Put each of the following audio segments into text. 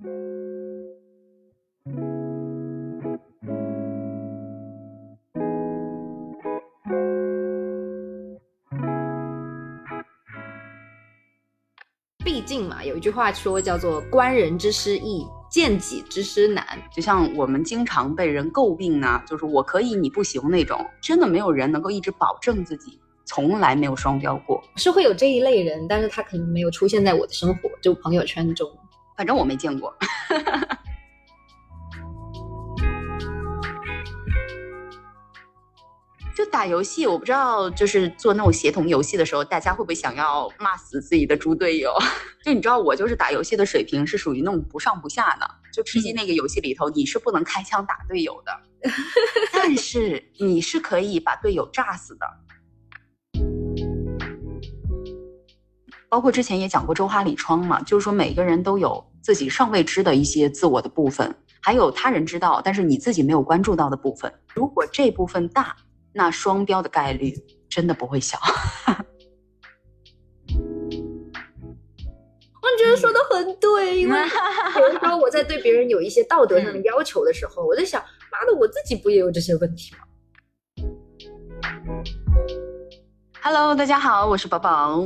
毕竟嘛，有一句话说叫做“观人之失易，见己之失难”。就像我们经常被人诟病呢，就是我可以你不行那种，真的没有人能够一直保证自己，从来没有双标过。是会有这一类人，但是他可能没有出现在我的生活，就朋友圈中。反正我没见过。就打游戏，我不知道，就是做那种协同游戏的时候，大家会不会想要骂死自己的猪队友？就你知道，我就是打游戏的水平是属于那种不上不下的。就吃鸡那个游戏里头，你是不能开枪打队友的，但是你是可以把队友炸死的。包括之前也讲过周哈里窗嘛，就是说每个人都有自己尚未知的一些自我的部分，还有他人知道但是你自己没有关注到的部分。如果这部分大，那双标的概率真的不会小。我觉得说的很对，因为 比如说我在对别人有一些道德上的要求的时候，我在想，妈的，我自己不也有这些问题吗？Hello，大家好，我是宝宝。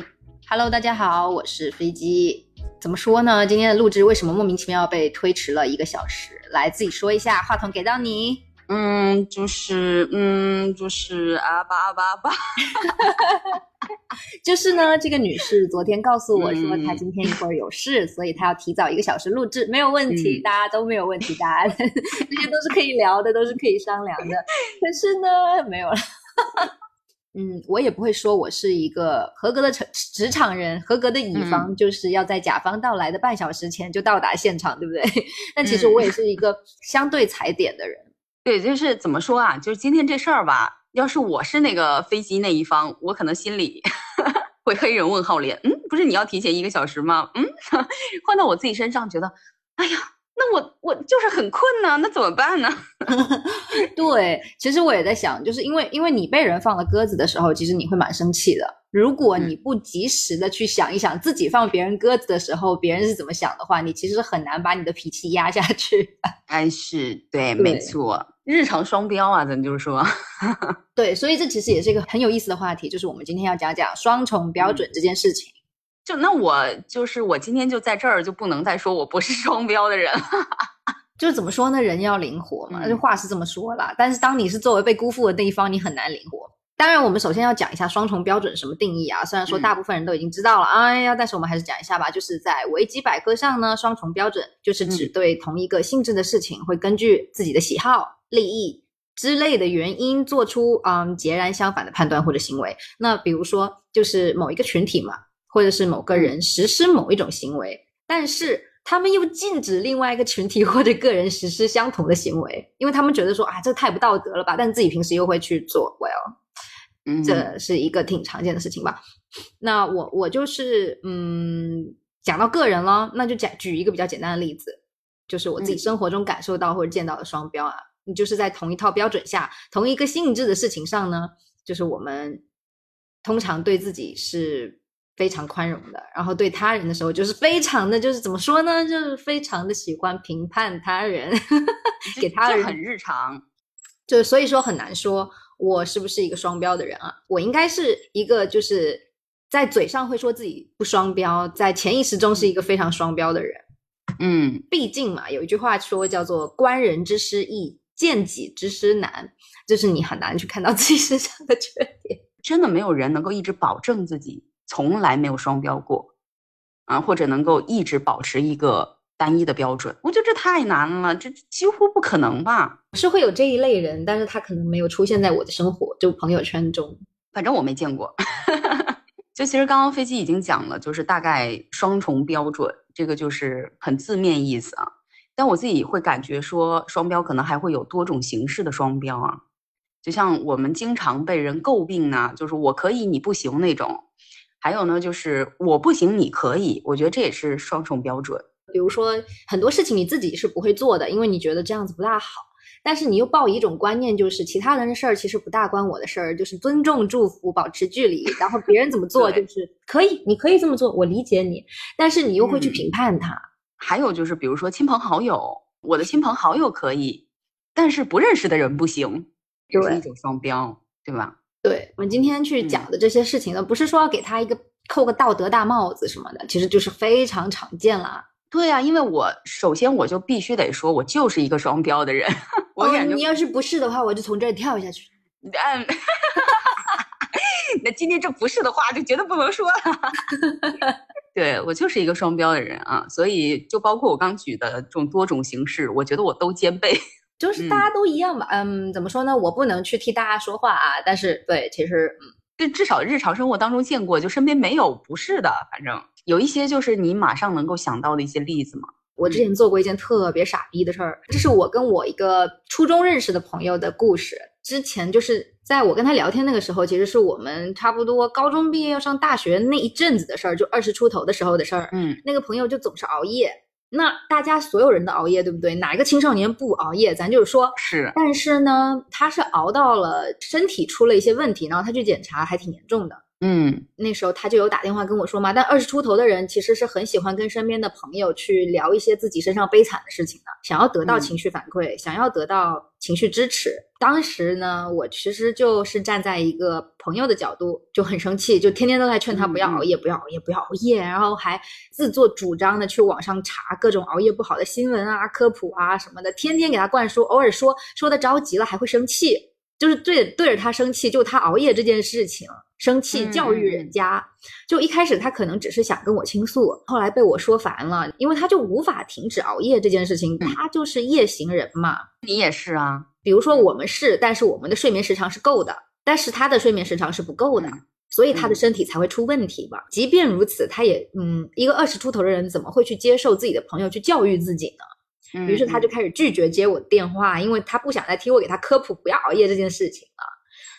Hello，大家好，我是飞机。怎么说呢？今天的录制为什么莫名其妙被推迟了一个小时？来，自己说一下，话筒给到你。嗯，就是，嗯，就是啊吧啊吧啊吧，就是呢。这个女士昨天告诉我说，她今天一会儿有事，所以她要提早一个小时录制，没有问题，大家都没有问题，大家 这些都是可以聊的，都是可以商量的。可是呢，没有了。嗯，我也不会说我是一个合格的职职场人，合格的乙方就是要在甲方到来的半小时前就到达现场，对不对？但其实我也是一个相对踩点的人。对，就是怎么说啊？就是今天这事儿吧，要是我是那个飞机那一方，我可能心里 会黑人问号脸。嗯，不是你要提前一个小时吗？嗯，换到我自己身上，觉得，哎呀，那我我就是很困呢，那怎么办呢？对，其实我也在想，就是因为因为你被人放了鸽子的时候，其实你会蛮生气的。如果你不及时的去想一想自己放别人鸽子的时候，别人是怎么想的话，你其实很难把你的脾气压下去。哎，是对，没错，日常双标啊，咱就是说，对，所以这其实也是一个很有意思的话题，就是我们今天要讲讲双重标准这件事情。就那我就是我今天就在这儿就不能再说我不是双标的人了，就是怎么说呢？人要灵活嘛，这话是这么说啦。但是当你是作为被辜负的那一方，你很难灵活。当然，我们首先要讲一下双重标准什么定义啊？虽然说大部分人都已经知道了，哎呀，但是我们还是讲一下吧。就是在维基百科上呢，双重标准就是指对同一个性质的事情，会根据自己的喜好、利益之类的原因，做出嗯截然相反的判断或者行为。那比如说，就是某一个群体嘛，或者是某个人实施某一种行为，但是他们又禁止另外一个群体 或者个人实施相同的行为，因为他们觉得说啊，这太不道德了吧？但自己平时又会去做，well。这是一个挺常见的事情吧？那我我就是嗯，讲到个人了，那就讲举一个比较简单的例子，就是我自己生活中感受到或者见到的双标啊。你就是在同一套标准下，同一个性质的事情上呢，就是我们通常对自己是非常宽容的，然后对他人的时候就是非常的就是怎么说呢？就是非常的喜欢评判他人，给他人很日常，就所以说很难说。我是不是一个双标的人啊？我应该是一个，就是在嘴上会说自己不双标，在潜意识中是一个非常双标的人。嗯，毕竟嘛，有一句话说叫做“观人之失易，见己之失难”，就是你很难去看到自己身上的缺点。真的没有人能够一直保证自己从来没有双标过啊，或者能够一直保持一个。单一的标准，我觉得这太难了，这几乎不可能吧？是会有这一类人，但是他可能没有出现在我的生活，就朋友圈中，反正我没见过。就其实刚刚飞机已经讲了，就是大概双重标准，这个就是很字面意思啊。但我自己会感觉说，双标可能还会有多种形式的双标啊。就像我们经常被人诟病呢，就是我可以你不行那种；还有呢，就是我不行你可以，我觉得这也是双重标准。比如说很多事情你自己是不会做的，因为你觉得这样子不大好，但是你又抱一种观念，就是其他人的事儿其实不大关我的事儿，就是尊重、祝福、保持距离，然后别人怎么做就。是可以，你可以这么做，我理解你，但是你又会去评判他，还有就是，比如说亲朋好友，我的亲朋好友可以，但是不认识的人不行，这是一种双标，对吧？对，我们今天去讲的这些事情呢，不是说要给他一个扣个道德大帽子什么的，其实就是非常常见啦。对呀，因为我首先我就必须得说，我就是一个双标的人。我感觉你要是不是的话，我就从这儿跳下去。嗯，那今天这不是的话，就绝对不能说了。对我就是一个双标的人啊，所以就包括我刚举的这种多种形式，我觉得我都兼备，就是大家都一样吧。嗯，怎么说呢？我不能去替大家说话啊，但是对，其实嗯，对，至少日常生活当中见过，就身边没有不是的，反正有一些就是你马上能够想到的一些例子嘛。我之前做过一件特别傻逼的事儿，这是我跟我一个初中认识的朋友的故事。之前就是在我跟他聊天那个时候，其实是我们差不多高中毕业要上大学那一阵子的事儿，就二十出头的时候的事儿。嗯，那个朋友就总是熬夜，那大家所有人都熬夜，对不对？哪一个青少年不熬夜？咱就是说，是。但是呢，他是熬到了身体出了一些问题，然后他去检查，还挺严重的。嗯，那时候他就有打电话跟我说嘛，但二十出头的人其实是很喜欢跟身边的朋友去聊一些自己身上悲惨的事情的，想要得到情绪反馈，想要得到情绪支持。当时呢，我其实就是站在一个朋友的角度，就很生气，就天天都在劝他不要熬夜，不要熬夜，不要熬夜，然后还自作主张的去网上查各种熬夜不好的新闻啊、科普啊什么的，天天给他灌输，偶尔说说的着急了还会生气，就是对对着他生气，就他熬夜这件事情。生气教育人家，就一开始他可能只是想跟我倾诉，后来被我说烦了，因为他就无法停止熬夜这件事情，他就是夜行人嘛。你也是啊，比如说我们是，但是我们的睡眠时长是够的，但是他的睡眠时长是不够的，所以他的身体才会出问题吧。即便如此，他也嗯，一个二十出头的人怎么会去接受自己的朋友去教育自己呢？于是他就开始拒绝接我的电话，因为他不想再听我给他科普不要熬夜这件事情了。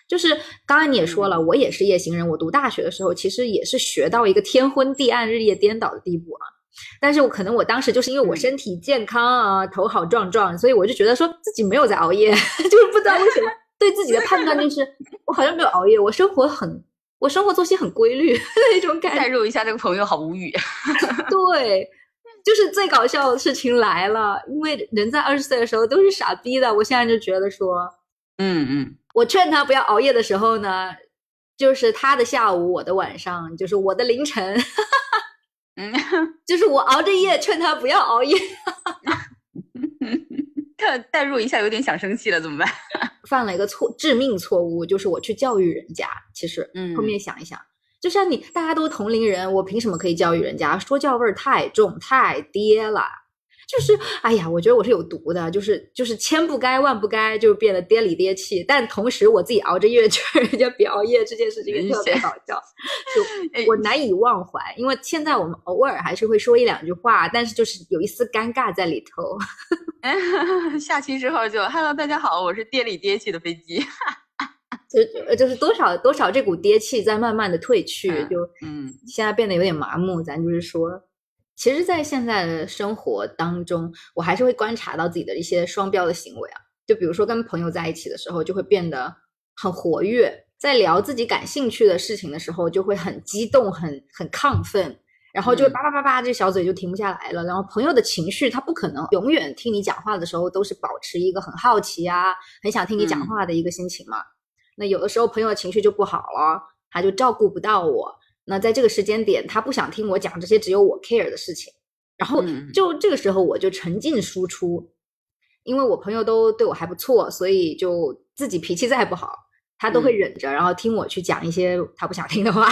就是刚刚你也说了，我也是夜行人。我读大学的时候，其实也是学到一个天昏地暗、日夜颠倒的地步啊。但是我可能我当时就是因为我身体健康啊，头好壮壮，所以我就觉得说自己没有在熬夜，就是不知道为什么对自己的判断就是我好像没有熬夜，我生活很，我生活作息很规律 那种感觉。代入一下这个朋友，好无语。对，就是最搞笑的事情来了，因为人在二十岁的时候都是傻逼的，我现在就觉得说，嗯嗯。我劝他不要熬夜的时候呢，就是他的下午，我的晚上，就是我的凌晨，嗯，就是我熬着夜劝他不要熬夜，他代入一下有点想生气了，怎么办？犯了一个错致命错误，就是我去教育人家。其实，嗯，后面想一想，就像你大家都同龄人，我凭什么可以教育人家？说教味儿太重，太爹了。就是，哎呀，我觉得我是有毒的，就是就是千不该万不该，就变得爹里爹气。但同时，我自己熬着夜 劝人家别熬夜这件事情也特别搞笑，就 我难以忘怀。因为现在我们偶尔还是会说一两句话，但是就是有一丝尴尬在里头。下期之后就，Hello，大家好，我是爹里爹气的飞机。就就是多少多少这股跌气在慢慢的退去，就嗯，现在变得有点麻木。咱就是说。其实，在现在的生活当中，我还是会观察到自己的一些双标的行为啊。就比如说，跟朋友在一起的时候，就会变得很活跃；在聊自己感兴趣的事情的时候，就会很激动、很很亢奋，然后就会叭叭叭叭，这小嘴就停不下来了。然后，朋友的情绪，他不可能永远听你讲话的时候都是保持一个很好奇啊、很想听你讲话的一个心情嘛。那有的时候，朋友的情绪就不好了，他就照顾不到我。那在这个时间点，他不想听我讲这些只有我 care 的事情，然后就这个时候我就沉浸输出，因为我朋友都对我还不错，所以就自己脾气再不好，他都会忍着，然后听我去讲一些他不想听的话。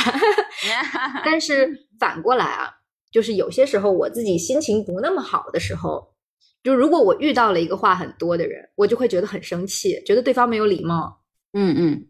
但是 反过来啊，就是有些时候我自己心情不那么好的时候，就如果我遇到了一个话很多的人，我就会觉得很生气，觉得对方没有礼貌。嗯嗯。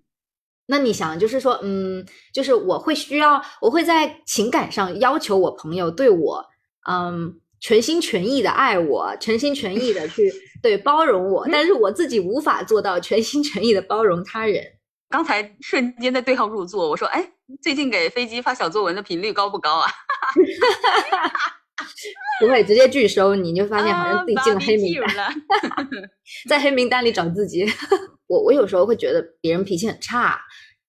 那你想，就是说，嗯，就是我会需要，我会在情感上要求我朋友对我，嗯，全心全意的爱我，全心全意的去 对包容我，但是我自己无法做到全心全意的包容他人。刚才瞬间在对号入座，我说，哎，最近给飞机发小作文的频率高不高啊？不会直接拒收你，你就发现好像自己进了黑名单，在黑名单里找自己。我 我有时候会觉得别人脾气很差，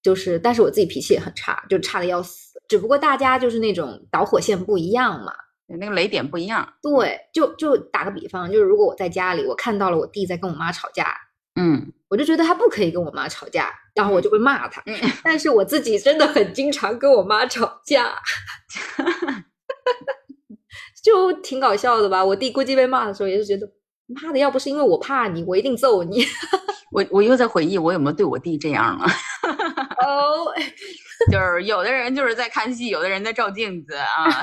就是，但是我自己脾气也很差，就差的要死。只不过大家就是那种导火线不一样嘛。那个雷点不一样。对，就就打个比方，就是如果我在家里，我看到了我弟在跟我妈吵架，嗯我就觉得他不可以跟我妈吵架，然后我就会骂他。嗯，但是我自己真的很经常跟我妈吵架，就挺搞笑的吧。我弟估计被骂的时候也是觉得，妈的，要不是因为我怕你，我一定揍你。我我又在回忆我有没有对我弟这样了。哦，就是有的人就是在看戏，有的人在照镜子啊。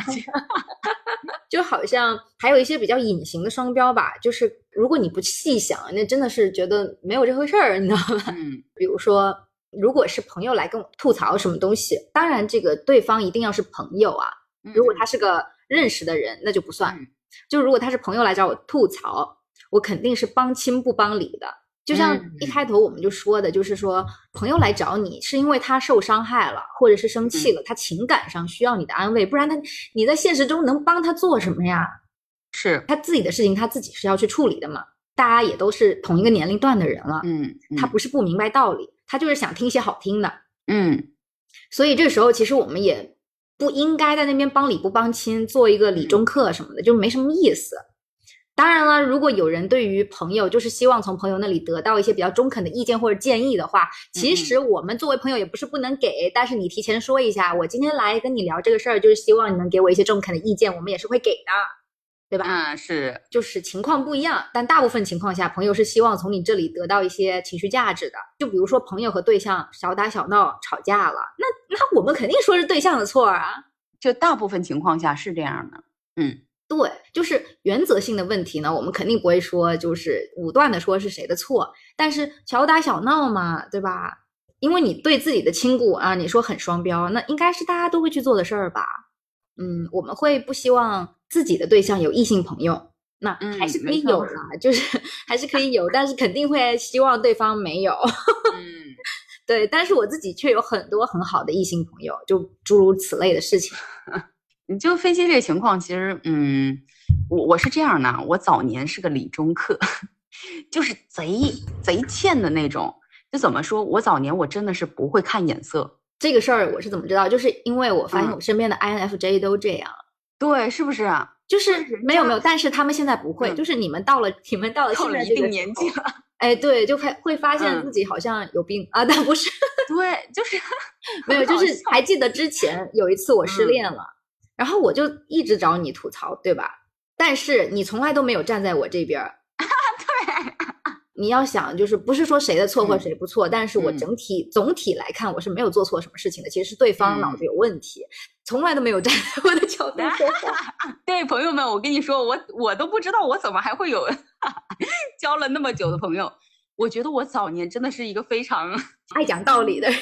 就好像还有一些比较隐形的双标吧，就是如果你不细想，那真的是觉得没有这回事儿，你知道吧？嗯比如说，如果是朋友来跟我吐槽什么东西，当然这个对方一定要是朋友啊。如果他是个认识的人，那就不算。嗯就如果他是朋友来找我吐槽，我肯定是帮亲不帮理的。就像嗯一开头我们就说的，就是说朋友来找你是因为他受伤害了，或者是生气了，他情感上需要你的安慰，不然他你在现实中能帮他做什么呀？是他自己的事情他自己是要去处理的嘛。大家也都是同一个年龄段的人了，嗯他不是不明白道理，他就是想听一些好听的。嗯所以这时候，其实我们也不应该在那边帮理不帮亲，做一个理中客什么的，就没什么意思。当然了，如果有人对于朋友就是希望从朋友那里得到一些比较中肯的意见或者建议的话，其实我们作为朋友也不是不能给，但是你提前说一下，我今天来跟你聊这个事儿，就是希望你能给我一些中肯的意见，我们也是会给的，对吧？嗯是就是情况不一样，但大部分情况下，朋友是希望从你这里得到一些情绪价值的。就比如说，朋友和对象小打小闹吵架了，那那我们肯定说是对象的错啊。就大部分情况下是这样的。嗯对，就是原则性的问题呢，我们肯定不会说就是武断的说是谁的错，但是小打小闹嘛，对吧？因为你对自己的亲故啊，你说很双标，那应该是大家都会去做的事儿吧？嗯，我们会不希望自己的对象有异性朋友，那嗯还是可以有啦，就是 还是可以有，但是肯定会希望对方没有。嗯 对，但是我自己却有很多很好的异性朋友，就诸如此类的事情。你就分析这个情况，其实嗯，我我是这样的，我早年是个理中客，就是贼贼欠的那种。就怎么说，我早年我真的是不会看眼色。这个事儿我是怎么知道？就是因为我发现嗯我身边的 INFJ 都这样。对，是不是啊？就是没有没有，但是他们现在不会，嗯就是你们到了你们到了一现在这个时定年纪，了，哎，对，就会会发现嗯自己好像有病、啊，但不是，对，就是没有，就是还记得之前有一次我失嗯恋了，然后我就一直找你吐槽，对吧？但是你从来都没有站在我这边儿。对，你要想，就是不是说谁的错或嗯谁不错，但是我嗯整体、总体来看，我是没有做错什么事情的。其实是对方嗯脑子有问题，从来都没有站在我的角度说话。对，朋友们，我跟你说，我我都不知道我怎么还会有 交了那么久的朋友。我觉得我早年真的是一个非常 爱讲道理的人，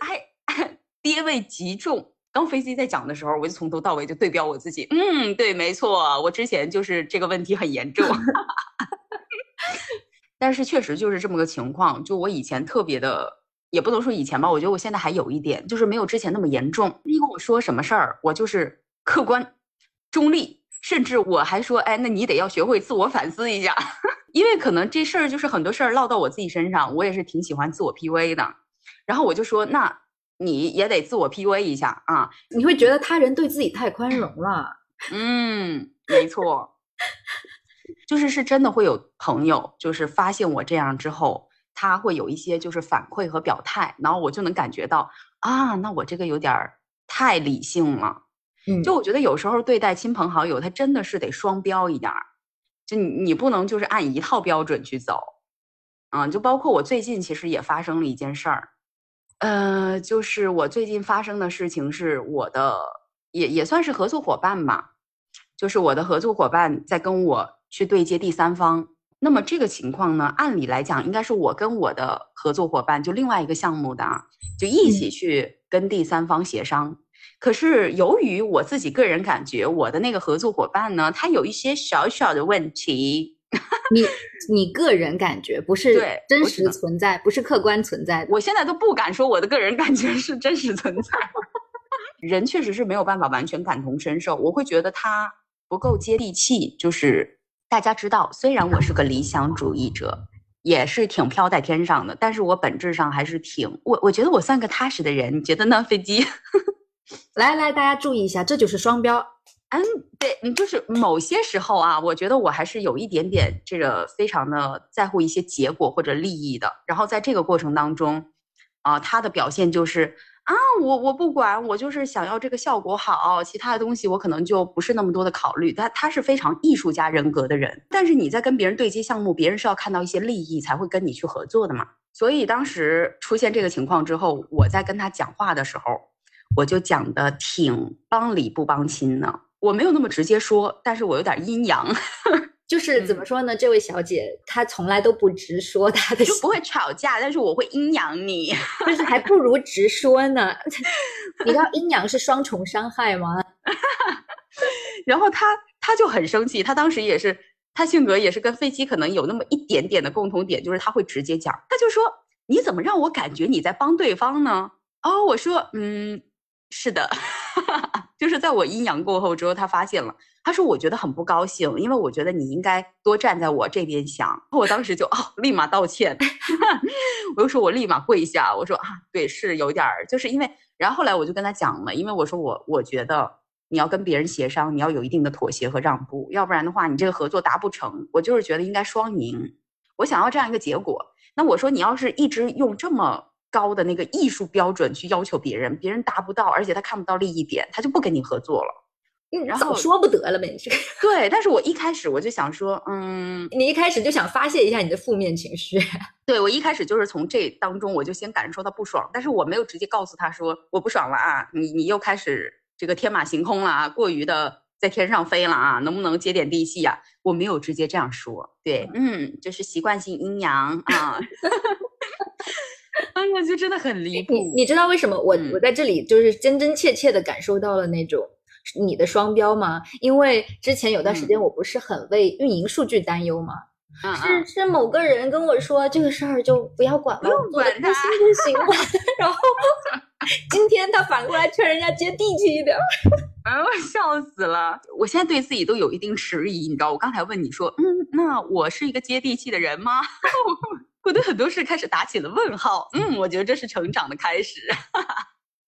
爱爹味极重。刚飞机在讲的时候，我就从头到尾就对标我自己。嗯，对，没错，我之前就是这个问题很严重。但是确实就是这么个情况，就我以前特别的，也不能说以前吧，我觉得我现在还有一点，就是没有之前那么严重。你跟我说什么事儿，我就是客观、中立，甚至我还说，哎，那你得要学会自我反思一下，因为可能这事儿就是很多事儿落到我自己身上，我也是挺喜欢自我 PUA 的。然后我就说，那你也得自我 PUA 一下啊。你会觉得他人对自己太宽容了。嗯，没错，就是是真的会有朋友，就是发现我这样之后，他会有一些就是反馈和表态，然后我就能感觉到啊，那我这个有点儿太理性了。嗯，就我觉得有时候对待亲朋好友，他真的是得双标一点儿，就你你不能就是按一套标准去走，啊，就包括我最近其实也发生了一件事儿，呃，就是我最近发生的事情是我的也也算是合作伙伴吧，就是我的合作伙伴在跟我去对接第三方。那么这个情况呢，按理来讲应该是我跟我的合作伙伴就另外一个项目的啊，就一起去跟第三方协商。可是由于我自己个人感觉，我的那个合作伙伴呢，他有一些小小的问题，你你个人感觉不是对真实存在，不是客观存在的。我现在都不敢说我的个人感觉是真实存在。人确实是没有办法完全感同身受，我会觉得他不够接地气。就是大家知道，虽然我是个理想主义者，也是挺飘在天上的，但是我本质上还是挺我我觉得我算个踏实的人。你觉得呢，飞机？来来，大家注意一下，这就是双标。嗯，对你就是某些时候啊，我觉得我还是有一点点这个非常的在乎一些结果或者利益的。然后在这个过程当中，啊，他的表现就是啊，我我不管，我就是想要这个效果好，其他的东西我可能就不是那么多的考虑。他他是非常艺术家人格的人，但是你在跟别人对接项目，别人是要看到一些利益才会跟你去合作的嘛。所以当时出现这个情况之后，我在跟他讲话的时候，我就讲的挺帮理不帮亲呢。我没有那么直接说，但是我有点阴阳，就是怎么说呢？这位小姐她从来都不直说她的，就不会吵架，但是我会阴阳你，就是还不如直说呢。你知道阴阳是双重伤害吗？然后她她就很生气，她当时也是，她性格也是跟飞机可能有那么一点点的共同点，就是她会直接讲，她就说你怎么让我感觉你在帮对方呢？哦，我说嗯，是的。就是在我阴阳过后之后，他发现了，他说我觉得很不高兴，因为我觉得你应该多站在我这边想。我当时就哦，立马道歉，我又说我立马跪下，我说啊，对，是有点儿，就是因为，然后后来我就跟他讲了，因为我说我我觉得你要跟别人协商，你要有一定的妥协和让步，要不然的话，你这个合作达不成。我就是觉得应该双赢，我想要这样一个结果。那我说你要是一直用这么。高的那个艺术标准去要求别人，别人达不到，而且他看不到利益点，他就不跟你合作了。然早说不得了呗，你这个。对，但是我一开始我就想说，嗯，你一开始就想发泄一下你的负面情绪。对，我一开始就是从这当中，我就先感受到不爽，但是我没有直接告诉他说我不爽了啊，你你又开始这个天马行空了啊，过于的在天上飞了啊，能不能接点地气呀？我没有直接这样说。对，嗯，就是习惯性阴阳啊。哎呀，就真的很离谱。你你知道为什么我我在这里就是真真切切的感受到了那种你的双标吗？因为之前有段时间我不是很为运营数据担忧吗？是是某个人跟我说这个事儿就不要管了，不用管他，就行了。然后 今天他反过来劝人家接地气一点，哎我笑死了！我现在对自己都有一定迟疑，你知道，我刚才问你说，嗯，那我是一个接地气的人吗？我对很多事开始打起了问号。嗯，我觉得这是成长的开始。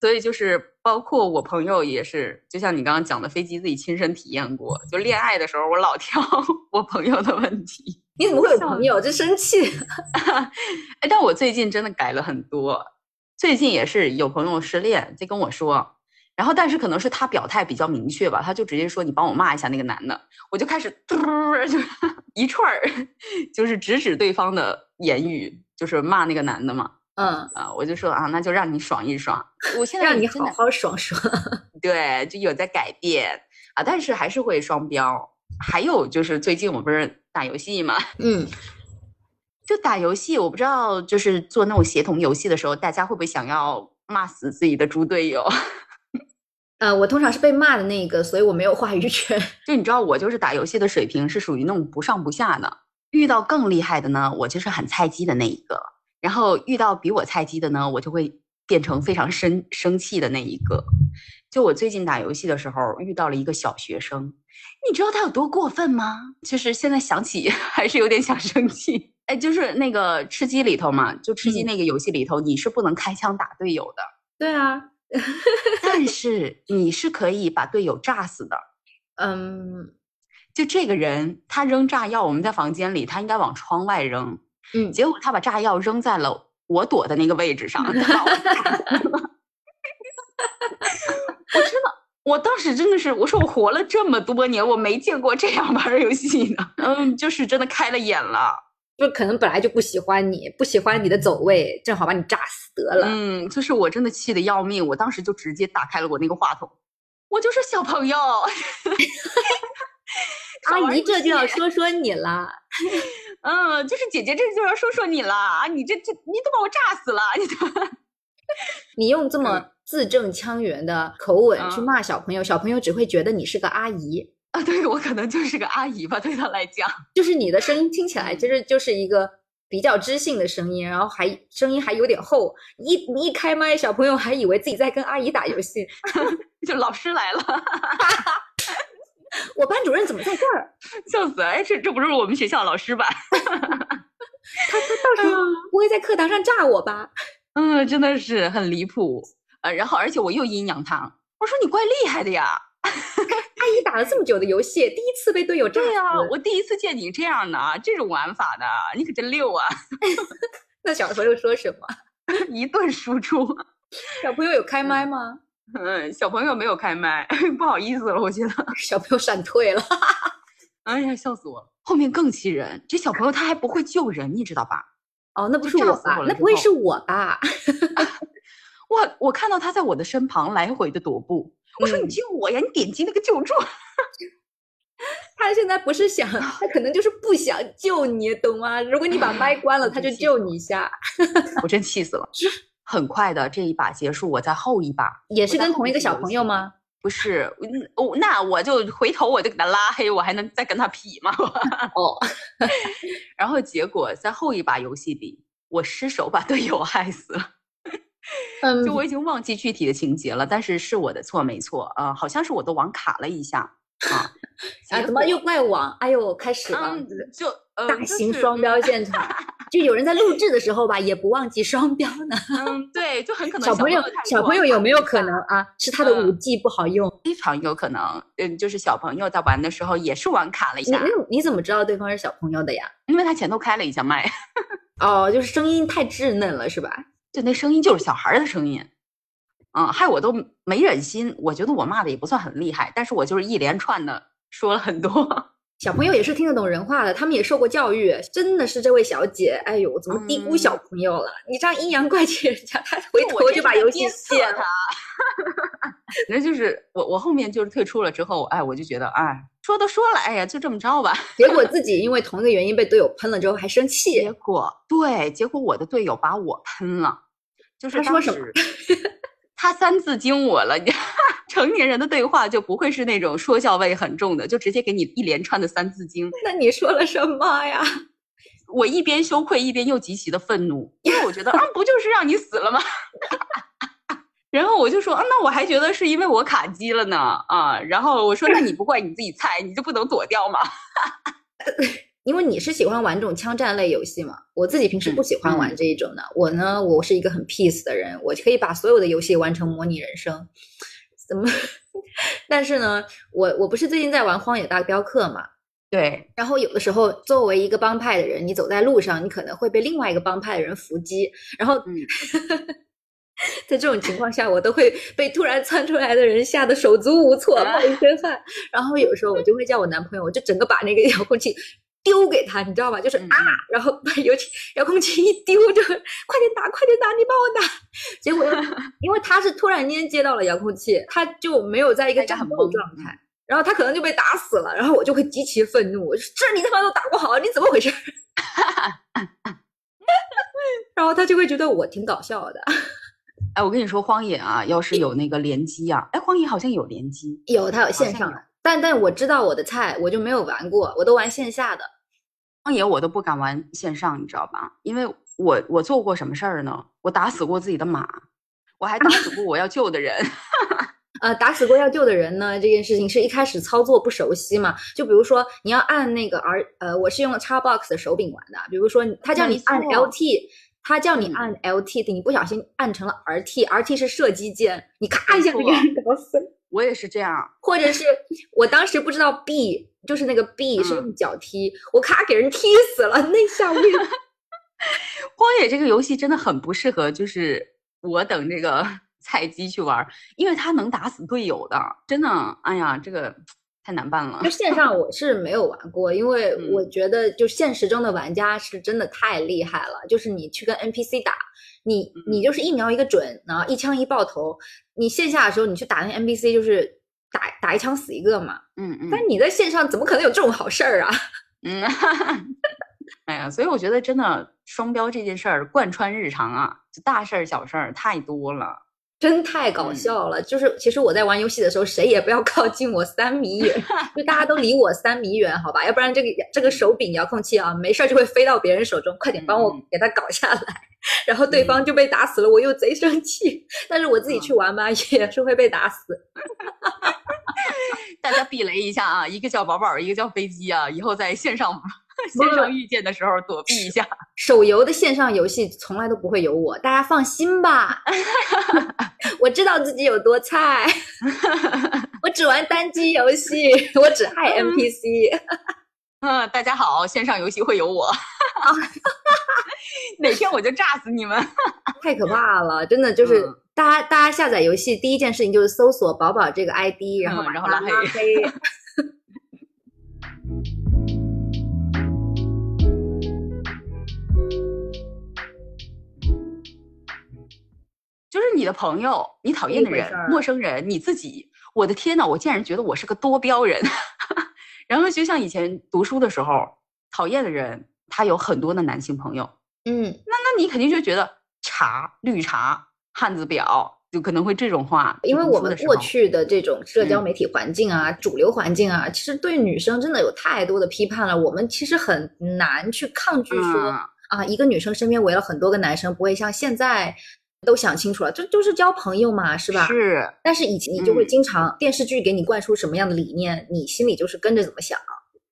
所以就是包括我朋友也是，就像你刚刚讲的，飞机自己亲身体验过。就恋爱的时候，我老挑 我朋友的问题。你怎么会有朋友？就生气。哎，但我最近真的改了很多。最近也是有朋友失恋，在跟我说。然后，但是可能是他表态比较明确吧，他就直接说：“你帮我骂一下那个男的。”我就开始嘟就一串儿，就是直指对方的言语，就是骂那个男的嘛。嗯啊，我就说啊，那就让你爽一爽。我现 在让你好好爽爽。对，就有在改变啊，但是还是会双标。还有就是最近我不是打游戏嘛，嗯，就打游戏，我不知道就是做那种协同游戏的时候，大家会不会想要骂死自己的猪队友？呃，我通常是被骂的那个，所以我没有话语权。就你知道，我就是打游戏的水平是属于那种不上不下的。遇到更厉害的呢，我就是很菜鸡的那一个；然后遇到比我菜鸡的呢，我就会变成非常生生气的那一个。就我最近打游戏的时候，遇到了一个小学生，你知道他有多过分吗？就是现在想起 还是有点想生气。哎，就是那个吃鸡里头嘛，就吃鸡那个游戏里头，你是不能开枪打队友的。对啊。但是你是可以把队友炸死的，嗯，就这个人他扔炸药，我们在房间里，他应该往窗外扔，嗯，结果他把炸药扔在了我躲的那个位置上，我真的，我当时真的是，我说我活了这么多年，我没见过这样玩游戏的，嗯，就是真的开了眼了。就可能本来就不喜欢你，不喜欢你的走位，正好把你炸死得了。嗯，就是我真的气得要命，我当时就直接打开了我那个话筒，我就是小朋友，阿姨这就要说说你了。嗯，就是姐姐这就要说说你了啊！你这这你都把我炸死了，你都你用这么字正腔圆的口吻去骂小朋友，小朋友只会觉得你是个阿姨。啊，对我可能就是个阿姨吧，对他来讲，就是你的声音听起来其实就是一个比较知性的声音，然后还声音还有点厚，一你一开麦，小朋友还以为自己在跟阿姨打游戏，就老师来了，我班主任怎么在这儿？笑死！哎，这这不是我们学校老师吧？他他到时候不会在课堂上炸我吧？嗯，真的是很离谱。呃，然后而且我又阴阳他，我说你怪厉害的呀。阿姨打了这么久的游戏，第一次被队友炸对呀、死我第一次见你这样的啊，这种玩法的，你可真溜啊！那小朋友说什么？一顿输出。小朋友有开麦吗？嗯，小朋友没有开麦，不好意思了，我觉得。小朋友闪退了。哎呀，笑死我了！后面更气人，这小朋友他还不会救人，你知道吧？哦，那不是我吧那不会是我吧？哇，我看到他在我的身旁来回的踱步，我说你嗯救我呀，你点击那个救助。他现在不是想，他可能就是不想救你，懂吗？如果你把麦关了，他就救你一下。我真气死了。很快的，这一把结束，我在后一把也是跟同一个小朋友吗？不是，那我就回头我就给他拉黑，我还能再跟他匹吗？哦，然后结果在后一把游戏里，我失手把队友害死了。嗯就我已经忘记具体的情节了，但是是我的错没错啊、呃好像是我的网卡了一下啊。啊，怎么又怪网？哎呦，开始了。嗯，就呃大型双标嗯现场，就有人在录制的时候吧，也不忘记双标呢。嗯，对，就很可能小朋友太，小朋友有没有可能啊？是他的嗯五 G 不好用？非常有可能，嗯，就是小朋友在玩的时候也是网卡了一下，你你你怎么知道对方是小朋友的呀？因为他前头开了一下麦，哦，就是声音太稚嫩了，是吧？就那声音就是小孩儿的声音，嗯，害我都没忍心。我觉得我骂的也不算很厉害，但是我就是一连串的说了很多。小朋友也是听得懂人话的，他们也受过教育。真的是这位小姐，哎呦，怎么低估嗯小朋友了？你这样阴阳怪气人家，他回头就把游戏卸了。他。反正就是我，我后面就是退出了之后，哎，我就觉得，哎，说都说了，哎呀，就这么着吧。结果自己因为同一个原因被队友喷了之后还生气结，果对，结果我的队友把我喷了，就是他说什么他三字经我了，成年人的对话就不会是那种说教味很重的，就直接给你一连串的三字经。那你说了什么呀？我一边羞愧一边又极其的愤怒，因为我觉得 啊，不就是让你死了吗？然后我就说啊，那我还觉得是因为我卡机了呢啊。然后我说那你不怪你自己菜，你就不能躲掉吗？因为你是喜欢玩这种枪战类游戏嘛，我自己平时不喜欢玩嗯这一种的。我呢，我是一个很 peace 的人，我可以把所有的游戏完成模拟人生。怎么？但是呢，我我不是最近在玩《荒野大镖客》嘛，对，然后有的时候作为一个帮派的人，你走在路上，你可能会被另外一个帮派的人伏击，然后。嗯 在这种情况下，我都会被突然窜出来的人吓得手足无措，冒一身汗。然后有时候我就会叫我男朋友，我就整个把那个遥控器丢给他，你知道吧？就是嗯啊，然后把遥器遥控器一丢，就快点打，快点打，你帮我打。结果 因为他是突然间接到了遥控器，他就没有在一个战斗状态。然后他可能就被打死了，然后我就会极其愤怒，我说这你他妈都打不好，你怎么回事？然后他就会觉得我挺搞笑的。哎，我跟你说，荒野啊，要是有那个联机啊，哎，荒野好像有联机，有，它有线上的，但但我知道我的菜，我就没有玩过，我都玩线下的。荒野我都不敢玩线上，你知道吧？因为我我做过什么事儿呢？我打死过自己的马，我还打死过我要救的人。呃，打死过要救的人呢，这件事情是一开始操作不熟悉嘛？就比如说你要按那个 R，呃，我是用 Xbox 的手柄玩的，比如说他叫你按 LT，他叫你嗯按 LT，你不小心按成了 RT，RT 是射击键，你咔一下就给人搞死了。我也是这样，或者是我当时不知道 B，就是那个 B 是嗯用脚踢，我咔给人踢死了，那下我也 荒野这个游戏真的很不适合，就是我等这个 菜鸡去玩，因为它能打死队友的，真的，哎呀，这个太难办了就。线上我是没有玩过，因为嗯我觉得就现实中的玩家是真的太厉害了。就是你去跟 NPC 打，你嗯你就是一瞄一个准，然后一枪一爆头。你线下的时候你去打那 NPC 就是打打一枪死一个嘛，嗯嗯但你在线上怎么可能有这种好事儿啊？嗯，哎呀，所以我觉得真的双标这件事儿贯穿日常啊，就大事儿小事儿太多了。真太搞嗯笑了！就是其实我在玩游戏的时候，谁也不要靠近我三米远，就大家都离我三米远，好吧？要不然这个这个手柄遥控器啊，没事儿就会飞到别人手中，快点帮我给它搞下来，然后对方就被打死了，我又贼生气。但是我自己嗯去玩吧，也是会被打死。大家避雷一下啊，一个叫宝宝，一个叫飞机啊，以后在线上线上遇见的时候躲避一下。手游的线上游戏从来都不会有我，大家放心吧，我知道自己有多菜。我只玩单机游戏，我只害 NPC。嗯，大家好，线上游戏会有我，哪天我就炸死你们！太可怕了，真的就是大家大家下载游戏第一件事情就是搜索宝宝这个 ID，然后然后拉黑。就是你的朋友，你讨厌的人，陌生人，你自己，我的天呐，我竟然觉得我是个多标人。然后就像以前读书的时候，讨厌的人，他有很多的男性朋友。嗯，那那你肯定就觉得茶绿茶汉子婊，就可能会这种话。因为我们过去的这种社交媒体环境啊，主流环境啊，其实对女生真的有太多的批判了。我们其实很难去抗拒说啊，一个女生身边围了很多个男生，不会像现在。都想清楚了，这就是交朋友嘛，是吧？是。但是以前你就会经常电视剧给你灌输什么样的理念，你心里就是跟着怎么想。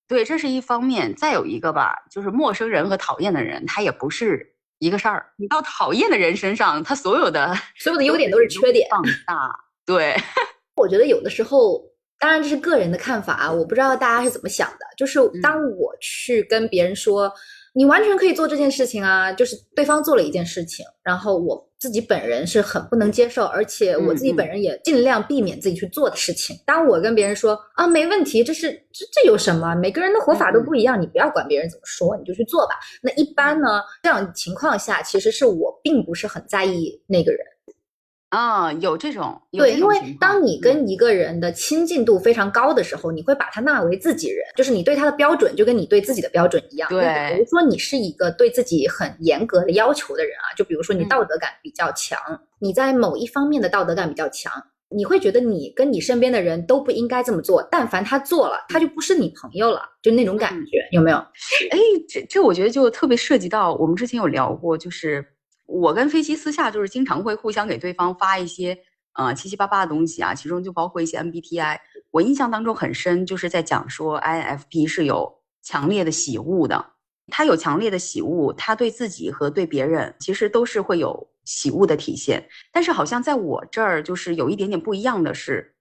对，这是一方面。再有一个吧，就是陌生人和讨厌的人，他也不是一个事儿。你到讨厌的人身上，他所有的 所有的优点都是缺点放大。对，我觉得有的时候，当然这是个人的看法啊，我不知道大家是怎么想的。就是当我去跟别人说。你完全可以做这件事情啊，就是对方做了一件事情，然后我自己本人是很不能接受，而且我自己本人也尽量避免自己去做的事情。当我跟别人说啊，没问题，这是这这有什么？每个人的活法都不一样，你不要管别人怎么说，你就去做吧。那一般呢，这样情况下，其实是我并不是很在意那个人。啊，有这种对，因为当你跟一个人的亲近度非常高的时候，你会把他纳为自己人，就是你对他的标准就跟你对自己的标准一样。对，比如说你是一个对自己很严格的要求的人啊，就比如说你道德感比较强，你在某一方面的道德感比较强，你会觉得你跟你身边的人都不应该这么做，但凡他做了，他就不是你朋友了，就那种感觉，有没有？哎，这这我觉得就特别涉及到我们之前有聊过，就是。我跟飞机私下就是经常会互相给对方发一些呃七七八八的东西啊，其中就包括一些 MBTI。我印象当中很深，就是在讲说 INFP 是有强烈的喜恶的，他有强烈的喜恶，他对自己和对别人其实都是会有喜恶的体现。但是好像在我这儿就是有一点点不一样的是，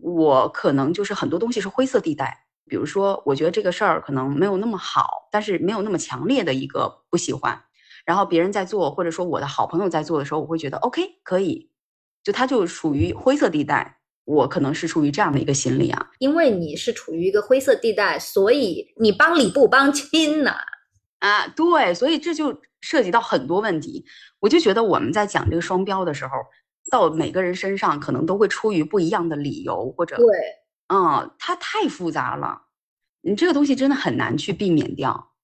我可能就是很多东西是灰色地带，比如说我觉得这个事儿可能没有那么好，但是没有那么强烈的一个不喜欢。然后别人在做，或者说我的好朋友在做的时候，我会觉得 OK 可以，就他就属于灰色地带，我可能是处于这样的一个心理啊。因为你是处于一个灰色地带，所以你帮理不帮亲呢？啊，对，所以这就涉及到很多问题。我就觉得我们在讲这个双标的时候，到每个人身上可能都会出于不一样的理由，或者对，嗯，它太复杂了，你这个东西真的很难去避免掉。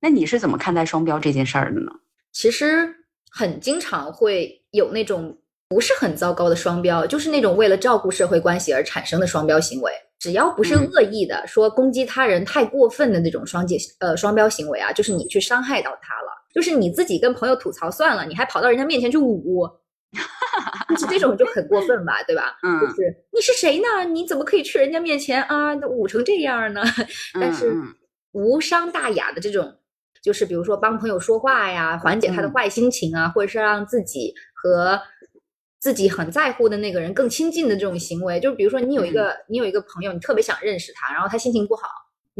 那你是怎么看待双标这件事儿的呢？其实很经常会有那种不是很糟糕的双标，就是那种为了照顾社会关系而产生的双标行为。只要不是恶意的，说攻击他人太过分的那种双界呃双标行为啊，就是你去伤害到他了，就是你自己跟朋友吐槽算了，你还跑到人家面前去捂，就是这种就很过分吧，对吧？嗯，就是你是谁呢？你怎么可以去人家面前啊捂成这样呢？但是无伤大雅的这种。就是比如说帮朋友说话呀，缓解他的坏心情啊，或者是让自己和自己很在乎的那个人更亲近的这种行为。就比如说你有一个你有一个朋友，你特别想认识他，然后他心情不好。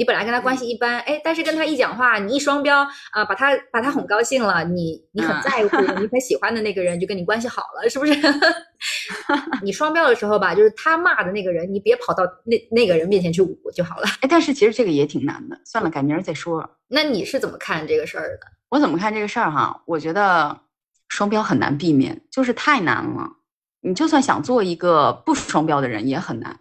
你本来跟他关系一般，哎，但是跟他一讲话，你一双标啊，把他把他哄高兴了，你你很在乎，你很喜欢的那个人就跟你关系好了，是不是？你双标的时候吧，就是他骂的那个人，你别跑到那那个人面前去捂就好了。哎，但是其实这个也挺难的，算了，改明儿再说。那你是怎么看这个事儿的？我怎么看这个事儿哈？我觉得双标很难避免，就是太难了。你就算想做一个不双标的人也很难。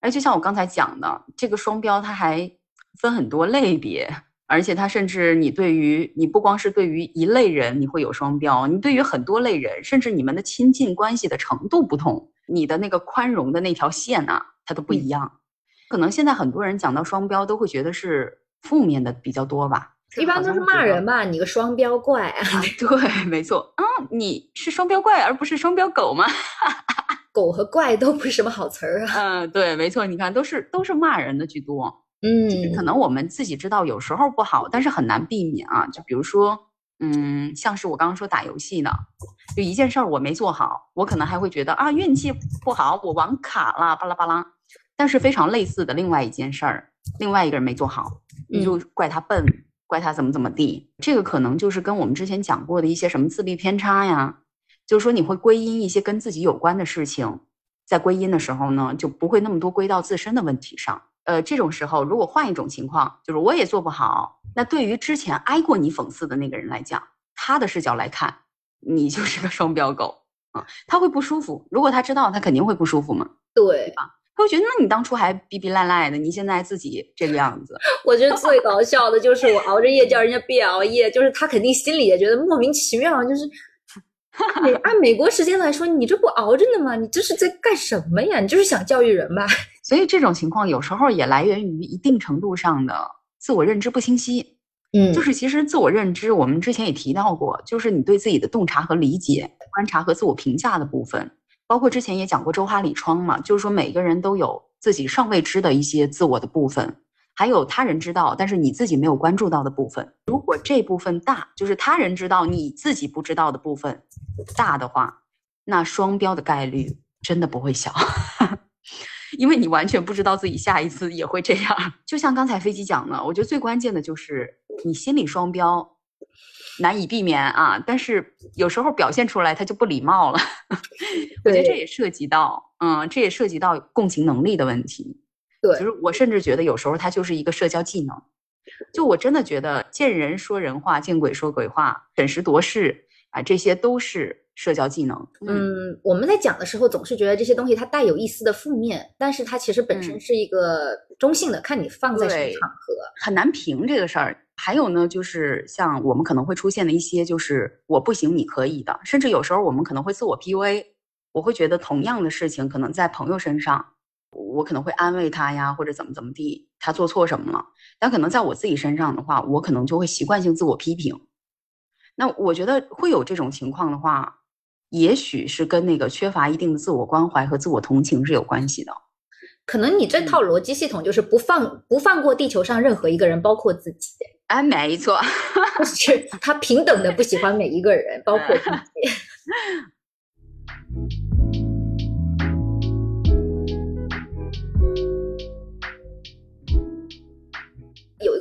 哎，就像我刚才讲的，这个双标它还分很多类别，而且它甚至你对于你不光是对于一类人你会有双标，你对于很多类人，甚至你们的亲近关系的程度不同，你的那个宽容的那条线啊，它都不一样。可能现在很多人讲到双标都会觉得是负面的比较多吧，一般都是骂人吧，你个双标怪啊。对，没错，嗯，你是双标怪而不是双标狗吗？狗和怪都不是什么好词儿啊。嗯，对，没错，你看都是都是骂人的居多。嗯，可能我们自己知道有时候不好，但是很难避免啊。就比如说，嗯，像是我刚刚说打游戏呢，就一件事儿我没做好，我可能还会觉得啊运气不好，我网卡了，巴拉巴拉。但是非常类似的另外一件事儿，另外一个人没做好，你就怪他笨，怪他怎么怎么地。这个可能就是跟我们之前讲过的一些什么自律偏差呀，就是说你会归因一些跟自己有关的事情，在归因的时候呢，就不会那么多归到自身的问题上。呃，这种时候如果换一种情况，就是我也做不好，那对于之前挨过你讽刺的那个人来讲，他的视角来看，你就是个双标狗啊，他会不舒服。如果他知道，他肯定会不舒服嘛，对吧？他会觉得，那你当初还逼逼赖赖的，你现在自己这个样子。我觉得最搞笑的就是我熬着夜叫人家别熬夜，就是他肯定心里也觉得莫名其妙，就是 按美国时间来说，你这不熬着呢吗？你这是在干什么呀？你就是想教育人吧？所以这种情况有时候也来源于一定程度上的自我认知不清晰。嗯，就是其实自我认知，我们之前也提到过，就是你对自己的洞察和理解、观察和自我评价的部分。包括之前也讲过周哈里窗嘛，就是说每个人都有自己尚未知的一些自我的部分，还有他人知道但是你自己没有关注到的部分。如果这部分大，就是他人知道你自己不知道的部分大的话，那双标的概率真的不会小，因为你完全不知道自己下一次也会这样。就像刚才飞机讲的，我觉得最关键的就是你心理双标。难以避免啊，但是有时候表现出来他就不礼貌了。我觉得这也涉及到，嗯，这也涉及到共情能力的问题。对，就是我甚至觉得有时候它就是一个社交技能。就我真的觉得见人说人话，见鬼说鬼话，审时度势啊，这些都是社交技能。嗯，我们在讲的时候总是觉得这些东西它带有一丝的负面，但是它其实本身是一个中性的，看你放在什么场合，很难评这个事儿。还有呢，就是像我们可能会出现的一些，就是我不行，你可以的，甚至有时候我们可能会自我 PUA。我会觉得同样的事情，可能在朋友身上，我可能会安慰他呀，或者怎么怎么地，他做错什么了。但可能在我自己身上的话，我可能就会习惯性自我批评。那我觉得会有这种情况的话，也许是跟那个缺乏一定的自我关怀和自我同情是有关系的。可能你这套逻辑系统就是不放不放过地球上任何一个人，包括自己。哎，没错，是他平等的不喜欢每一个人，包括自己。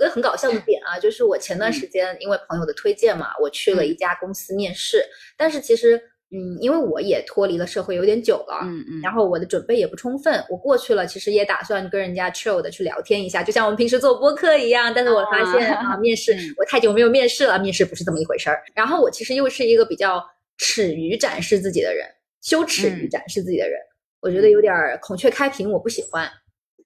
个很搞笑的点啊，就是我前段时间因为朋友的推荐嘛，我去了一家公司面试，但是其实。嗯，因为我也脱离了社会有点久了，嗯嗯，然后我的准备也不充分，我过去了，其实也打算跟人家 chill 的去聊天一下，就像我们平时做播客一样。但是我发现啊，面试我太久没有面试了，面试不是这么一回事儿。然后我其实又是一个比较耻于展示自己的人，羞耻于展示自己的人，我觉得有点孔雀开屏，我不喜欢。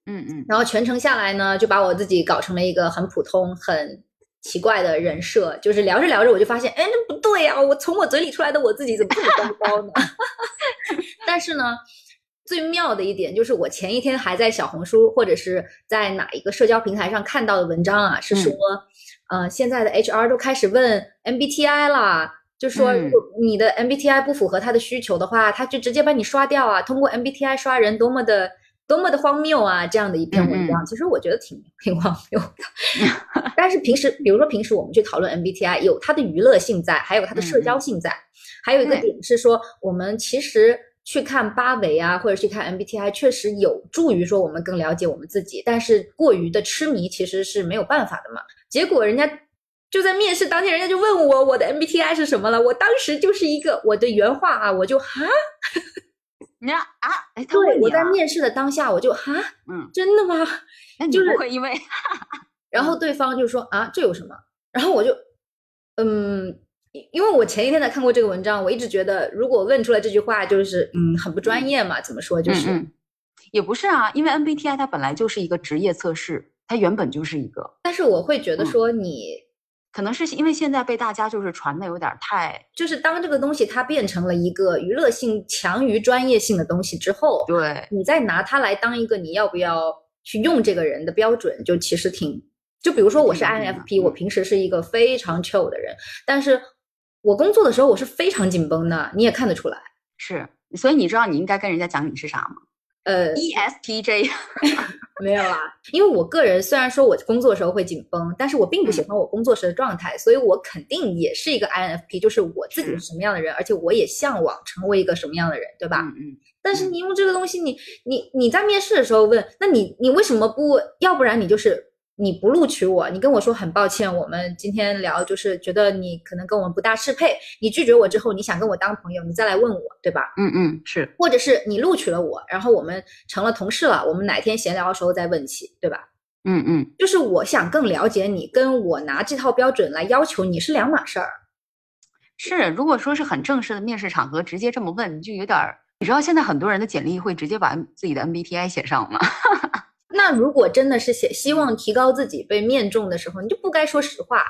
嗯嗯，然后全程下来呢，就把我自己搞成了一个很普通很。奇怪的人设，就是聊着聊着我就发现，哎，那不对呀！我从我嘴里出来的我自己怎么这么糟糕呢？但是呢，最妙的一点就是，我前一天还在小红书或者是在哪一个社交平台上看到的文章啊，是说，呃，现在的 HR 都开始问 MBTI 啦，就说你的 MBTI 不符合他的需求的话，他就直接把你刷掉啊！通过 MBTI 刷人，多么的。多么的荒谬啊！这样的一篇文章，其实我觉得挺挺荒谬的。但是平时，比如说平时我们去讨论 MBTI，有它的娱乐性在，还有它的社交性在。还有一个点是说，我们其实去看八维啊，或者去看 MBTI，确实有助于说我们更了解我们自己。但是过于的痴迷其实是没有办法的嘛。结果人家就在面试当天，人家就问我我的 MBTI 是什么了。我当时就是一个我的原话啊，我就哈。你啊啊！哎，他问我在面试的当下，我就哈，嗯，真的吗？那你不会因为，然后对方就说啊，这有什么？然后我就，嗯，因为我前一天才看过这个文章，我一直觉得如果问出来这句话，就是嗯，很不专业嘛。怎么说？就是，也不是啊，因为 MBTI 它本来就是一个职业测试，它原本就是一个。但是我会觉得说你。可能是因为现在被大家就是传的有点太，就是当这个东西它变成了一个娱乐性强于专业性的东西之后，对你再拿它来当一个你要不要去用这个人的标准，就其实挺，就比如说我是 INFP，我平时是一个非常 chill 的人，但是我工作的时候我是非常紧绷的，你也看得出来。是，所以你知道你应该跟人家讲你是啥吗？呃，ESTJ，没有啊，因为我个人虽然说我工作的时候会紧绷，但是我并不喜欢我工作时的状态，所以我肯定也是一个 INFP，就是我自己是什么样的人，而且我也向往成为一个什么样的人，对吧？嗯嗯。但是你用这个东西，你你你在面试的时候问，那你你为什么不？要不然你就是你不录取我，你跟我说很抱歉，我们今天聊就是觉得你可能跟我们不大适配，你拒绝我之后，你想跟我当朋友，你再来问我，对吧？嗯嗯，是。或者是你录取了我，然后我们成了同事了，我们哪天闲聊的时候再问起，对吧？嗯嗯，就是我想更了解你，跟我拿这套标准来要求你是两码事儿。是，如果说是很正式的面试场合，直接这么问，就有点儿。你知道现在很多人的简历会直接把自己的 MBTI 写上吗？那如果真的是写希望提高自己被面中的时候，你就不该说实话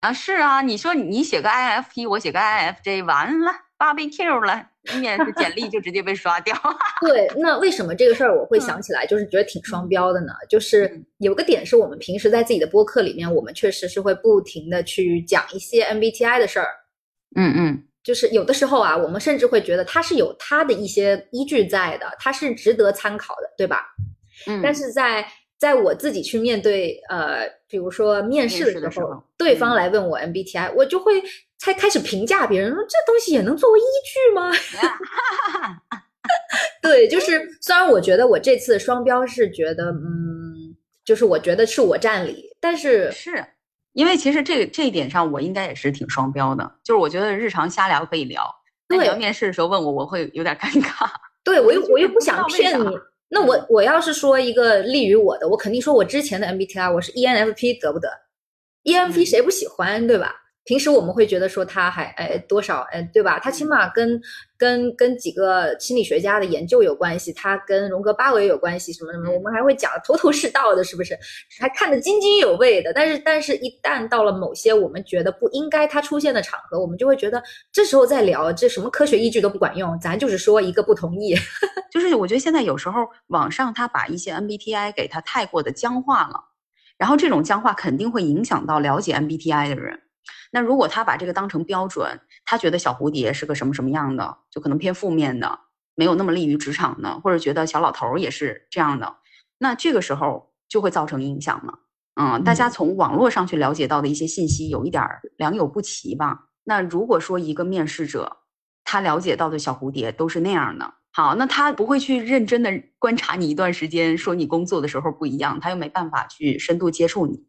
啊！是啊，你说你写个 INFP，我写个 INFJ，完了 BBQ 了，面试简历就直接被刷掉。对，那为什么这个事儿我会想起来，就是觉得挺双标的呢？就是有个点是我们平时在自己的播客里面，我们确实是会不停的去讲一些 MBTI 的事儿。嗯嗯。就是有的时候啊，我们甚至会觉得它是有它的一些依据在的，它是值得参考的，对吧？嗯。但是在在我自己去面对呃，比如说面试的时候，对方来问我 MBTI，我就会才开始评价别人，说这东西也能作为依据吗？对，就 是虽然我觉得我这次双标是觉得，嗯，就是我觉得是我占理，但是是。因为其实这个这一点上，我应该也是挺双标的。就是我觉得日常瞎聊可以聊，那你要面试的时候问我，我会有点尴尬。对我又我又不想骗你。那我我要是说一个利于我的，我肯定说我之前的 MBTI 我是 ENFP 得不得？ENFP 谁不喜欢，对吧？平时我们会觉得说他还哎多少哎对吧？他起码跟跟跟几个心理学家的研究有关系，他跟荣格八维有关系什么什么，我们还会讲头头是道的，是不是？还看得津津有味的。但是但是一旦到了某些我们觉得不应该他出现的场合，我们就会觉得这时候再聊这什么科学依据都不管用，咱就是说一个不同意。就是我觉得现在有时候网上他把一些 MBTI 给他太过的僵化了，然后这种僵化肯定会影响到了解 MBTI 的人。那如果他把这个当成标准，他觉得小蝴蝶是个什么什么样的，就可能偏负面的，没有那么利于职场的，或者觉得小老头也是这样的，那这个时候就会造成影响了。嗯，大家从网络上去了解到的一些信息有一点良莠不齐吧。那如果说一个面试者他了解到的小蝴蝶都是那样的，好，那他不会去认真的观察你一段时间，说你工作的时候不一样，他又没办法去深度接触你。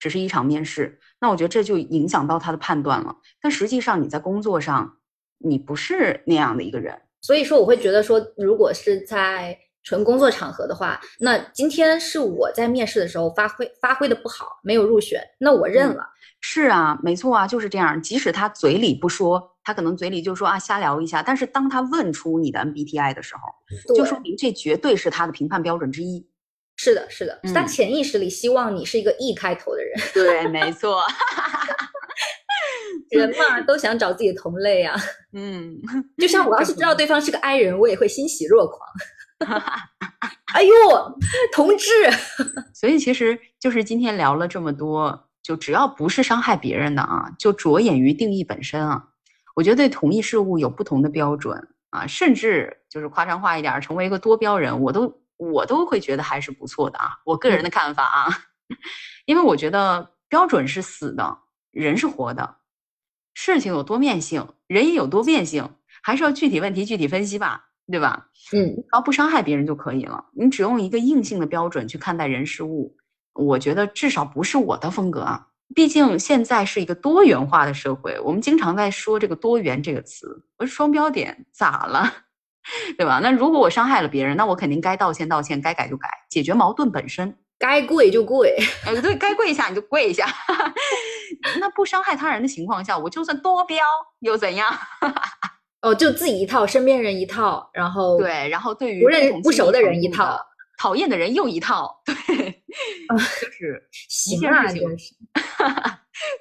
只是一场面试，那我觉得这就影响到他的判断了。但实际上你在工作上，你不是那样的一个人，所以说我会觉得说，如果是在纯工作场合的话，那今天是我在面试的时候发挥发挥的不好，没有入选，那我认了。是啊，没错啊，就是这样。即使他嘴里不说，他可能嘴里就说啊瞎聊一下，但是当他问出你的 MBTI 的时候，就说明这绝对是他的评判标准之一。是的，是的，他潜意识里希望你是一个 E 开头的人。对，没错。人嘛，都想找自己的同类啊。嗯，就像我要是知道对方是个 I 人，我也会欣喜若狂。哎呦，同志！所以其实就是今天聊了这么多，就只要不是伤害别人的啊，就着眼于定义本身啊。我觉得对同一事物有不同的标准啊，甚至就是夸张化一点，成为一个多标人，我都。我都会觉得还是不错的啊，我个人的看法啊，因为我觉得标准是死的，人是活的，事情有多面性，人也有多变性，还是要具体问题具体分析吧，对吧？嗯，只要不伤害别人就可以了。你只用一个硬性的标准去看待人事物，我觉得至少不是我的风格啊。毕竟现在是一个多元化的社会，我们经常在说这个多元这个词，我说双标点咋了？对吧？那如果我伤害了别人，那我肯定该道歉道歉，该改就改，解决矛盾本身，该跪就跪。哎，对该跪一下你就跪一下。那不伤害他人的情况下，我就算多标又怎样？哦，就自己一套，身边人一套，然后对，然后对于不认不熟的人一套，讨厌的人又一套，对，就是行啊，就是，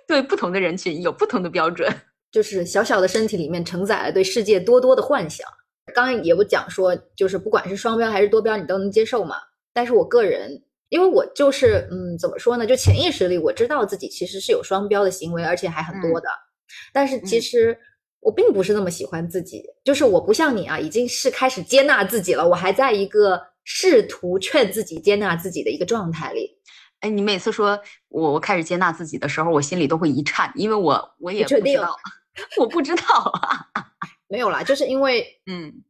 对不同的人群有不同的标准，就是小小的身体里面承载了对世界多多的幻想。刚刚也不讲说，就是不管是双标还是多标，你都能接受嘛？但是我个人，因为我就是，嗯，怎么说呢？就潜意识里我知道自己其实是有双标的行为，而且还很多的。但是其实我并不是那么喜欢自己，就是我不像你啊，已经是开始接纳自己了。我还在一个试图劝自己接纳自己的一个状态里。哎，你每次说我我开始接纳自己的时候，我心里都会一颤，因为我我也不知道，我不知道啊。没有啦，就是因为嗯，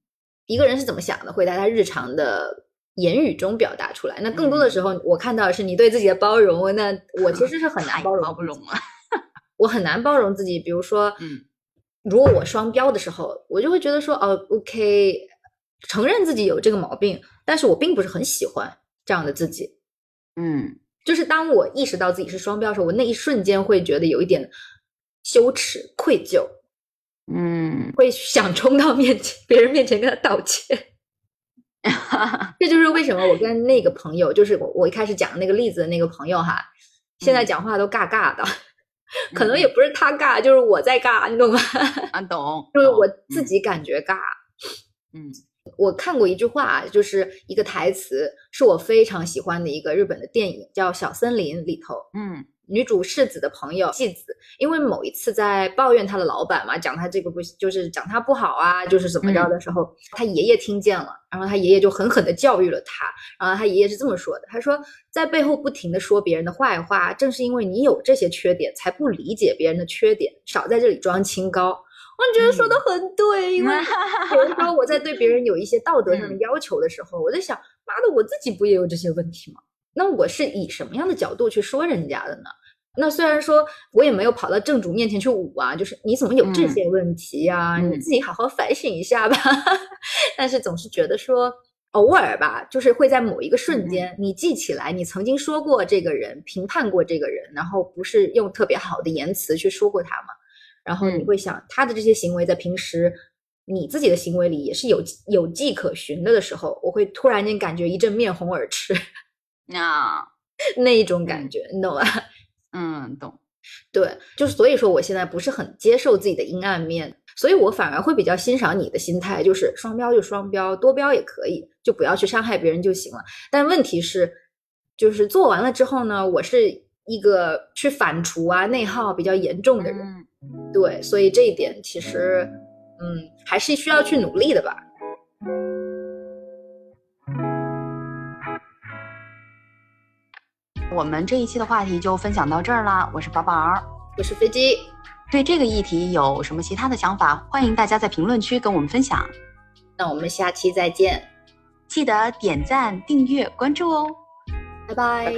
一个人是怎么想的，会在他日常的言语中表达出来。那更多的时候，我看到的是你对自己的包容。那我其实是很难包容，包不容啊。我很难包容自己，比如说，嗯，如果我双标的时候，我就会觉得说，哦，OK，承认自己有这个毛病，但是我并不是很喜欢这样的自己，嗯。就是当我意识到自己是双标的时候，我那一瞬间会觉得有一点羞耻、愧疚，嗯，会想冲到面前别人面前跟他道歉。这就是为什么我跟那个朋友，就是我我一开始讲的那个例子的那个朋友哈，现在讲话都尬尬的，可能也不是他尬，就是我在尬，你懂吗？啊，懂，就是我自己感觉尬，嗯。我看过一句话，就是一个台词，是我非常喜欢的一个日本的电影，叫《小森林》里头，嗯，女主世子的朋友纪子，因为某一次在抱怨她的老板嘛，讲她这个不就是讲她不好啊，就是怎么着的时候，她爷爷听见了，然后她爷爷就狠狠的教育了她，然后她爷爷是这么说的，他说，在背后不停的说别人的坏话，正是因为你有这些缺点，才不理解别人的缺点，少在这里装清高。我觉得说的很对，因为 比如说我在对别人有一些道德上的要求的时候，我在想，妈的，我自己不也有这些问题吗？那我是以什么样的角度去说人家的呢？那虽然说我也没有跑到正主面前去舞啊，就是你怎么有这些问题呀？你自己好好反省一下吧。但是总是觉得说，偶尔吧，就是会在某一个瞬间，你记起来你曾经说过这个人，评判过这个人，然后不是用特别好的言辞去说过他吗？然后你会想，他的这些行为在平时你自己的行为里也是有有迹可循的的时候，我会突然间感觉一阵面红耳赤，那，那一种感觉，你懂吗？嗯，懂。对，就是所以说，我现在不是很接受自己的阴暗面，所以我反而会比较欣赏你的心态，就是双标就双标，多标也可以，就不要去伤害别人就行了。但问题是，就是做完了之后呢，我是一个去反刍啊、内耗比较严重的人。对，所以这一点其实，嗯，还是需要去努力的吧。我们这一期的话题就分享到这儿啦，我是宝宝，我是飞机。对这个议题有什么其他的想法？欢迎大家在评论区跟我们分享。那我们下期再见，记得点赞、订阅、关注哦，拜拜。